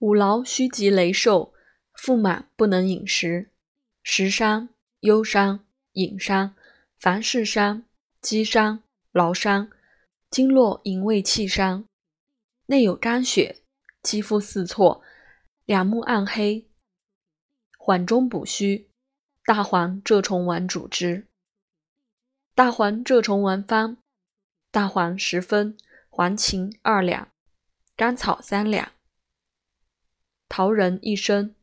五劳须及雷寿，腹满不能饮食。食伤、忧伤、饮伤，凡事伤、饥伤、劳伤，经络营卫气伤。内有肝血，肌肤四错，两目暗黑。缓中补虚，大黄蛰虫丸主之。大黄蛰虫丸方：大黄十分，黄芩二两，甘草三两。桃仁一升，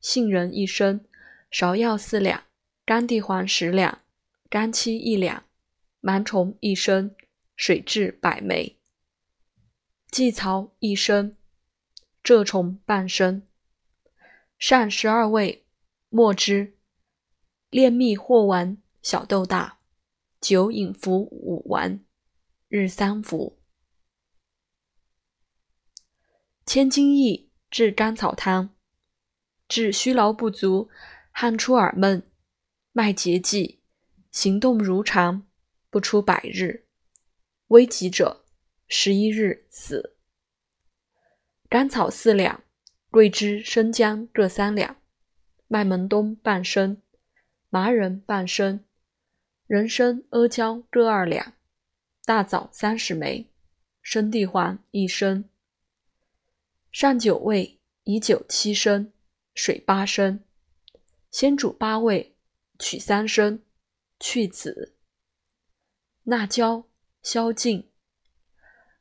杏仁一升，芍药四两，干地黄十两，干漆一两，芒虫一升，水蛭百枚，荠草一升，蛰虫半升。上十二味，末之。炼蜜或丸小豆大，酒饮服五丸，日三服。千金益。治甘草汤，治虚劳不足、汗出耳闷、脉结悸、行动如常不出百日，危急者十一日死。甘草四两，桂枝、生姜各三两，麦门冬半升，麻仁半升，人参、阿胶各二两，大枣三十枚，生地黄一升。上九味，以酒七升，水八升，先煮八味，取三升，去籽，辣椒，消痉，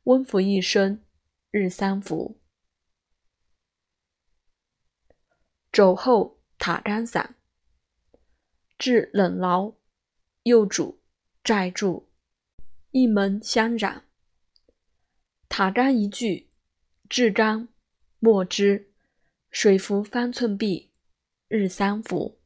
温服一升，日三服。肘后塔干散，治冷劳，右主债柱，一门相染。塔干一句，治肝。莫之，水浮方寸匕，日三服。